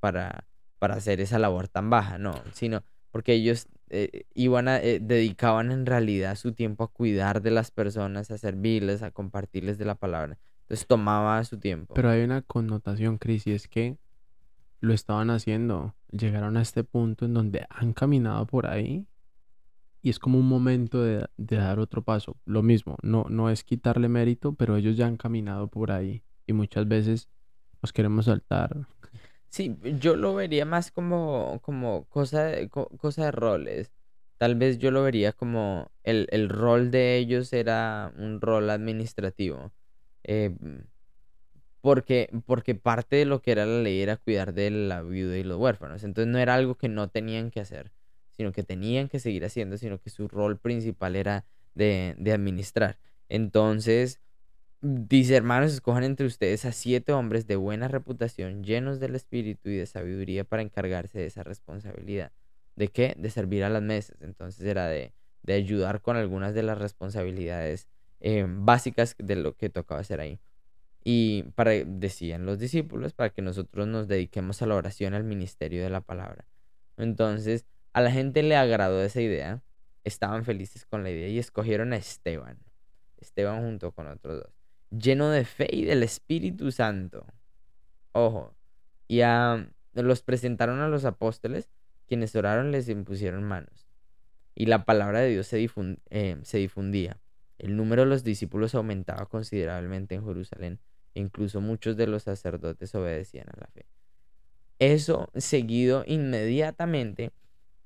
para, para hacer esa labor tan baja, no, sino porque ellos eh, iban eh, dedicaban en realidad su tiempo a cuidar de las personas, a servirles, a compartirles de la palabra. Entonces tomaba su tiempo.
Pero hay una connotación, Cris, y es que lo estaban haciendo. Llegaron a este punto en donde han caminado por ahí y es como un momento de, dar otro paso. Lo mismo, no, no es quitarle mérito, pero ellos ya han caminado por ahí y muchas veces nos queremos saltar.
Sí, yo lo vería más como, como cosa, de, cosa de roles. Tal vez yo lo vería como el, el rol de ellos era un rol administrativo. Eh, porque, porque parte de lo que era la ley era cuidar de la viuda y los huérfanos. Entonces no era algo que no tenían que hacer sino que tenían que seguir haciendo, sino que su rol principal era de, administrar. Entonces, dice, hermanos, escojan entre ustedes a siete hombres de buena reputación, llenos del espíritu y de sabiduría para encargarse de esa responsabilidad. ¿De qué? De servir a las mesas. Entonces era de, ayudar con algunas de las responsabilidades eh, básicas de lo que tocaba hacer ahí. Y para, decían los discípulos, para que nosotros nos dediquemos a la oración, al ministerio de la palabra. Entonces, a la gente le agradó esa idea, estaban felices con la idea y escogieron a Esteban. Esteban junto con otros dos. Lleno de fe y del Espíritu Santo. Ojo. Y a, los presentaron a los apóstoles, quienes oraron les impusieron manos. Y la palabra de Dios se, eh, se difundía. El número de los discípulos aumentaba considerablemente en Jerusalén. E incluso muchos de los sacerdotes obedecían a la fe. Eso seguido inmediatamente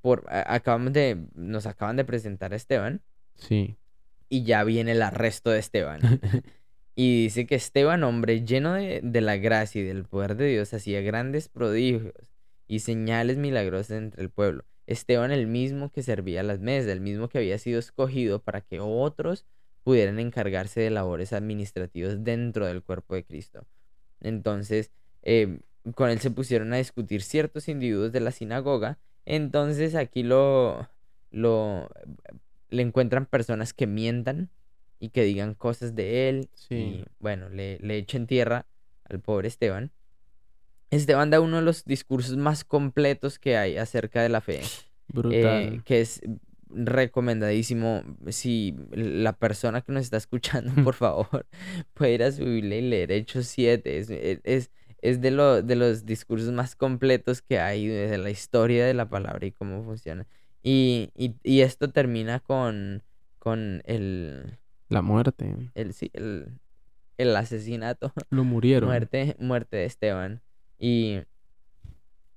por acabamos de nos acaban de presentar a Esteban.
Sí.
Y ya viene el arresto de Esteban. y dice que Esteban, hombre lleno de, de, la gracia y del poder de Dios, hacía grandes prodigios y señales milagrosas entre el pueblo. Esteban el mismo que servía a las mesas, el mismo que había sido escogido para que otros pudieran encargarse de labores administrativas dentro del cuerpo de Cristo. Entonces, eh, con él se pusieron a discutir ciertos individuos de la sinagoga entonces aquí lo, lo le encuentran personas que mientan y que digan cosas de él. Y bueno, le, le echen tierra al pobre Esteban. Esteban da uno de los discursos más completos que hay acerca de la fe. Brutal. Eh, que es recomendadísimo. Si la persona que nos está escuchando, por favor, puede ir a su Biblia y leer Hechos 7. es, es de, lo, de los discursos más completos que hay de la historia de la palabra y cómo funciona. Y, y, esto termina con, con el...
La muerte.
El, sí, el, el asesinato.
Lo murieron.
Muerte, muerte de Esteban. Y,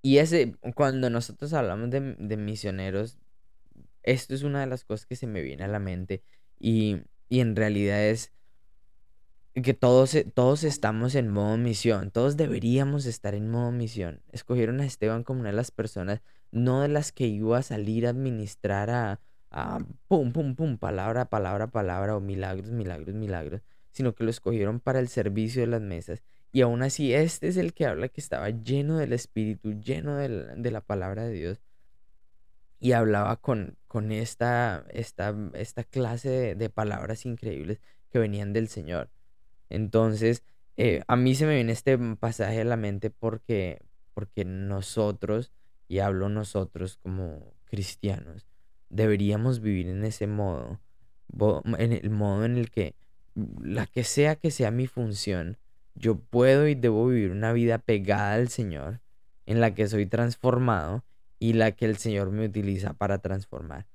y ese, cuando nosotros hablamos de, de misioneros, esto es una de las cosas que se me viene a la mente. Y, y en realidad es que todos, e, todos estamos en modo misión, todos deberíamos estar en modo misión. Escogieron a Esteban como una de las personas, no de las que iba a salir a administrar a, a pum, pum, pum, palabra, palabra, palabra, o milagros, milagros, milagros, sino que lo escogieron para el servicio de las mesas. Y aún así, este es el que habla que estaba lleno del Espíritu, lleno de la, palabra de Dios. Y hablaba con, con esta, esta, esta clase de palabras increíbles que venían del Señor. Entonces, eh, a mí se me viene este pasaje a la mente porque, porque nosotros, y hablo nosotros como cristianos, deberíamos vivir en ese modo, en el modo en el que la que sea que sea mi función, yo puedo y debo vivir una vida pegada al Señor, en la que soy transformado y la que el Señor me utiliza para transformar.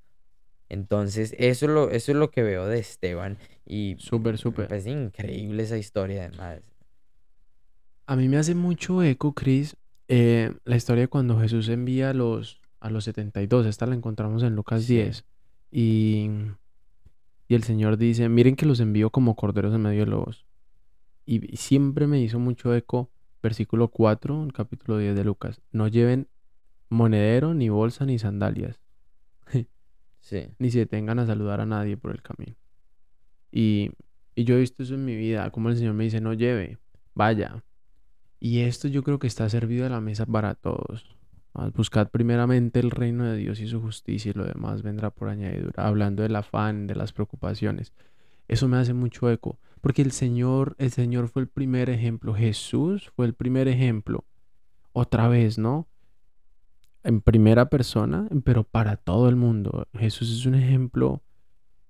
Entonces, eso es lo, eso es lo que veo de Esteban. Y
súper, súper.
Es increíble esa historia, además.
A mí me hace mucho eco, Chris, eh, la historia de cuando Jesús envía a los, a los 72. Esta la encontramos en Lucas 10. Y, y el Señor dice: Miren que los envío como corderos en medio de lobos. Y, siempre me hizo mucho eco, versículo 4, el capítulo 10 de Lucas: No lleven monedero, ni bolsa, ni sandalias ni se detengan a saludar a nadie por el camino. Y, y yo he visto eso en mi vida, como el Señor me dice, no lleve, vaya. Y esto yo creo que está servido a la mesa para todos. Buscad primeramente el reino de Dios y su justicia y lo demás vendrá por añadidura. Hablando del afán, de las preocupaciones. Eso me hace mucho eco, porque el Señor, el Señor fue el primer ejemplo, Jesús fue el primer ejemplo. Otra vez, ¿no? En primera persona, pero para todo el mundo. Jesús es un ejemplo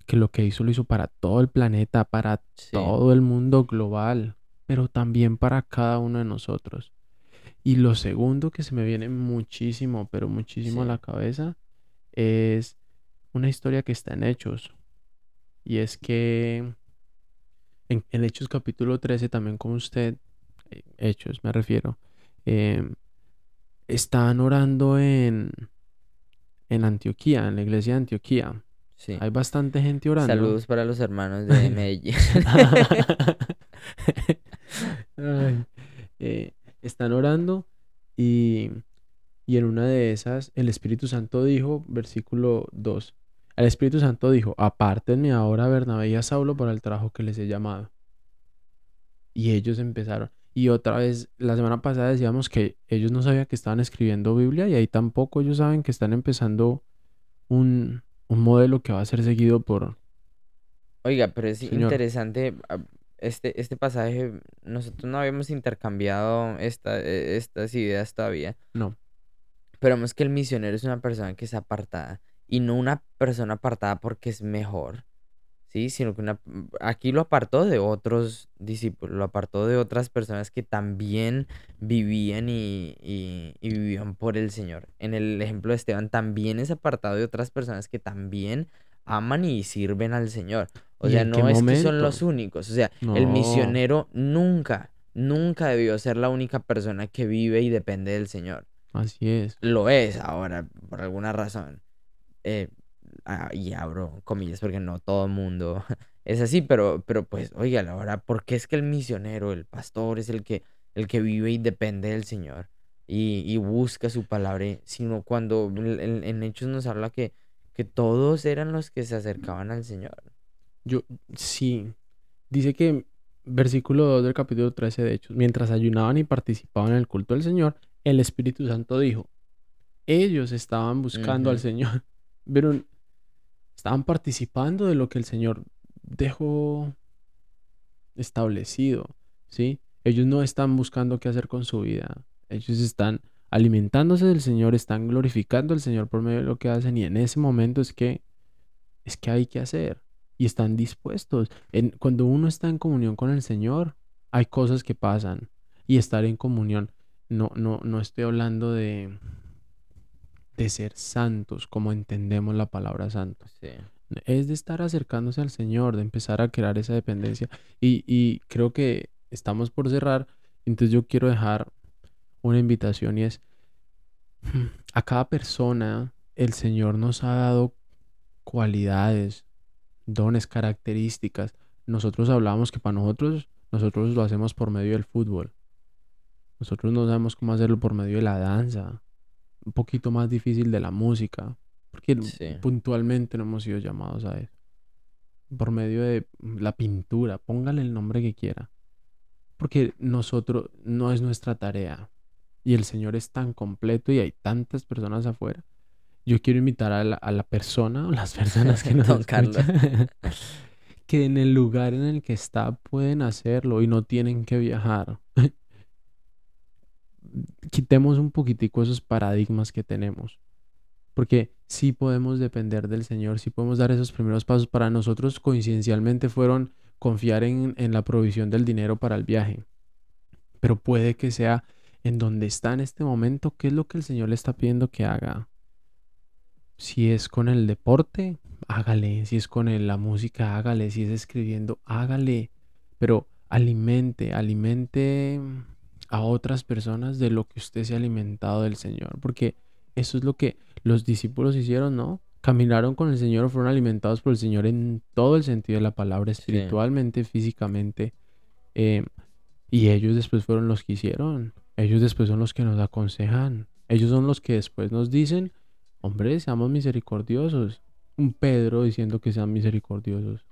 que lo que hizo lo hizo para todo el planeta, para todo el mundo global, pero también para cada uno de nosotros. Y lo segundo que se me viene muchísimo, pero muchísimo a la cabeza, es una historia que está en Hechos. Y es que en, Hechos capítulo 13, también con usted, eh, Hechos me refiero, em, están orando en, en Antioquía, en la iglesia de Antioquía. Sí. Hay bastante gente orando.
Saludos para los hermanos de Medellín.
Eh, están orando y, y en una de esas el Espíritu Santo dijo, versículo 2, el Espíritu Santo dijo, apártenme ahora a Bernabé y a Saulo para el trabajo que les he llamado. Y ellos empezaron. Y otra vez, la semana pasada decíamos que ellos no sabían que estaban escribiendo Biblia y ahí tampoco ellos saben que están empezando un, un modelo que va a ser seguido por...
Oiga, pero es interesante ah, este, este pasaje, nosotros no habíamos intercambiado esta, e, estas ideas todavía.
No.
Pero vemos que el misionero es una persona que es apartada y no una persona apartada porque es mejor, ¿sí? Sino que una, aquí lo apartó de otros discípulos, lo apartó de otras personas que también vivían y, y, y vivían por el Señor. En el ejemplo de Esteban también es apartado de otras personas que también aman y sirven al Señor. O sea, no es que son los únicos. O sea, el misionero nunca, nunca debió ser la única persona que vive y depende del Señor.
Así es.
Lo es ahora, por alguna razón. Eh, ah, y abro comillas porque no todo el mundo es así, pero, pero pues, oiga, ahora, ¿por qué es que el misionero, el pastor, es el que, el que vive y depende del Señor? Y, y busca su palabra, sino cuando en Hechos nos habla que que todos eran los que se acercaban al Señor.
Yo, sí. Dice que, versículo 2 del capítulo 13 de Hechos, mientras ayunaban y participaban en el culto del Señor, el Espíritu Santo dijo, ellos estaban buscando al Señor, pero estaban participando de lo que el Señor dejó establecido, ¿sí? Ellos no están buscando qué hacer con su vida, ellos están alimentándose del Señor, están glorificando al Señor por medio de lo que hacen y en ese momento es que es que hay que hacer y están dispuestos. Cuando uno está en comunión con el Señor, hay cosas que pasan y estar en comunión. No, no, no estoy hablando de, de ser santos como entendemos la palabra santo. Es de estar acercándose al Señor, de empezar a crear esa dependencia. Y, y creo que estamos por cerrar. Entonces yo quiero dejar una invitación y es, a cada persona el Señor nos ha dado cualidades, dones, características. Nosotros hablamos que para nosotros, nosotros lo hacemos por medio del fútbol. Nosotros no sabemos cómo hacerlo por medio de la danza. Un poquito más difícil de la música. Porque puntualmente no hemos sido llamados a eso. Por medio de la pintura. Póngale el nombre que quiera. Porque nosotros no es nuestra tarea y el Señor es tan completo y hay tantas personas afuera. Yo quiero invitar a la, persona o las personas que nos escuchan que en el lugar en el que está pueden hacerlo y no tienen que viajar. Quitemos un poquitico esos paradigmas que tenemos. Porque sí podemos depender del Señor, sí podemos dar esos primeros pasos. Para nosotros coincidencialmente fueron confiar en, en la provisión del dinero para el viaje. Pero puede que sea en donde está en este momento, qué es lo que el Señor le está pidiendo que haga. Si es con el deporte, hágale. Si es con la música, hágale. Si es escribiendo, hágale. Pero alimente, alimente a otras personas de lo que usted se ha alimentado del Señor. Porque eso es lo que los discípulos hicieron, ¿no? Caminaron con el Señor, fueron alimentados por el Señor en todo el sentido de la palabra, espiritualmente, físicamente. Eh, y ellos después fueron los que hicieron. Ellos después son los que nos aconsejan. Ellos son los que después nos dicen, hombre, seamos misericordiosos. Un Pedro diciendo que sean misericordiosos.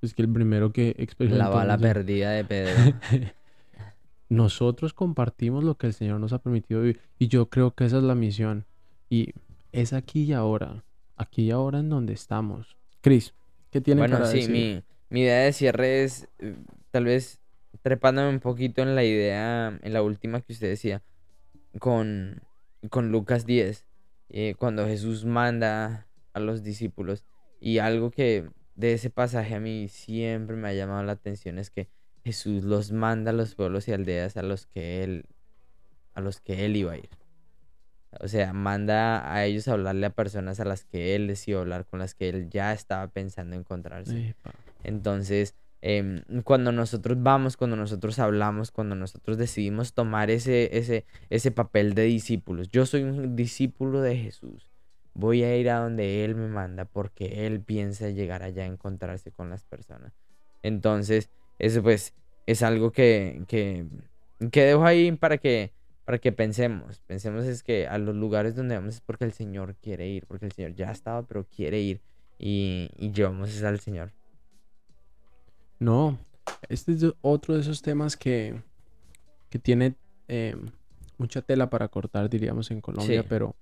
Es que el primero que experimentó...
La bala perdida de Pedro.
Nosotros compartimos lo que el Señor nos ha permitido vivir. Y yo creo que esa es la misión. Y es aquí y ahora. Aquí y ahora en donde estamos. Cris, ¿qué tiene
bueno,
para
sí, Mi, mi idea de cierre es eh, tal vez trepándome un poquito en la idea, en la última que usted decía, con, con Lucas 10, eh, cuando Jesús manda a los discípulos. Y algo que de ese pasaje a mí siempre me ha llamado la atención es que Jesús los manda a los pueblos y aldeas a los que él, a los que él iba a ir. O sea, manda a ellos a hablarle a personas a las que él les iba a hablar, con las que él ya estaba pensando encontrarse. Entonces, em, cuando nosotros vamos, cuando nosotros hablamos, cuando nosotros decidimos tomar ese, ese, ese papel de discípulos, yo soy un discípulo de Jesús. Voy a ir a donde Él me manda porque Él piensa llegar allá a encontrarse con las personas. Entonces, eso pues es algo que, que, que dejo ahí para que para que pensemos. Pensemos es que a los lugares donde vamos es porque el Señor quiere ir, porque el Señor ya ha estado, pero quiere ir y, y llevamos al Señor.
No, este es otro de esos temas que, que tiene eh, mucha tela para cortar, diríamos, en Colombia, pero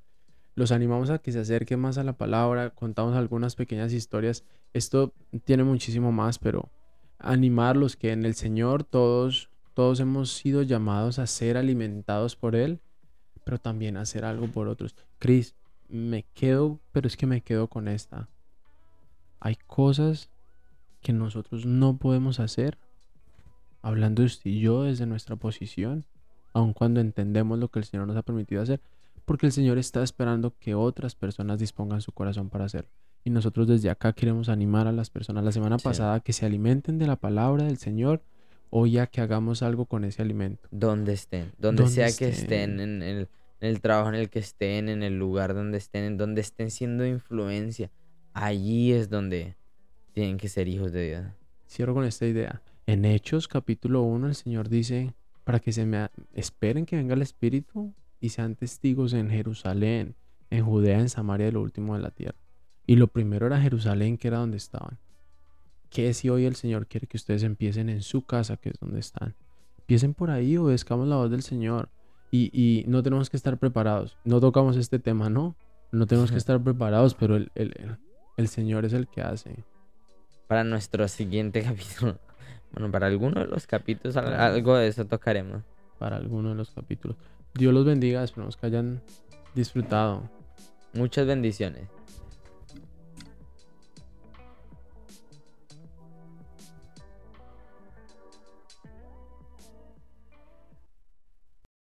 los animamos a que se acerquen más a la palabra, contamos algunas pequeñas historias. Esto tiene muchísimo más, pero animarlos que en el Señor todos todos hemos sido llamados a ser alimentados por Él, pero también a hacer algo por otros. Cris, me quedo, pero es que me quedo con esta. Hay cosas que nosotros no podemos hacer, hablando usted y yo desde nuestra posición, aun cuando entendemos lo que el Señor nos ha permitido hacer, porque el Señor está esperando que otras personas dispongan su corazón para hacerlo. Y nosotros desde acá queremos animar a las personas. La semana pasada que se alimenten de la palabra del Señor o ya que hagamos algo con ese alimento.
Donde estén, donde sea que estén, en el, en el, trabajo en el que estén, en el lugar donde estén, en donde estén siendo influencia, allí es donde tienen que ser hijos de Dios.
Cierro con esta idea. En Hechos capítulo 1 el Señor dice, para que se me esperen que venga el Espíritu y sean testigos en Jerusalén, en Judea, en Samaria, de lo último de la tierra. Y lo primero era Jerusalén, que era donde estaban. ¿Qué si hoy el Señor quiere que ustedes empiecen en su casa, que es donde están? Empiecen por ahí, obedezcamos la voz del Señor. Y, no tenemos que estar preparados. No tocamos este tema, ¿no? No tenemos que estar preparados, pero el, el, Señor es el que hace.
Para nuestro siguiente capítulo. Bueno, para alguno de los capítulos algo de eso tocaremos.
Para alguno de los capítulos. Dios los bendiga, esperamos que hayan disfrutado.
Muchas bendiciones.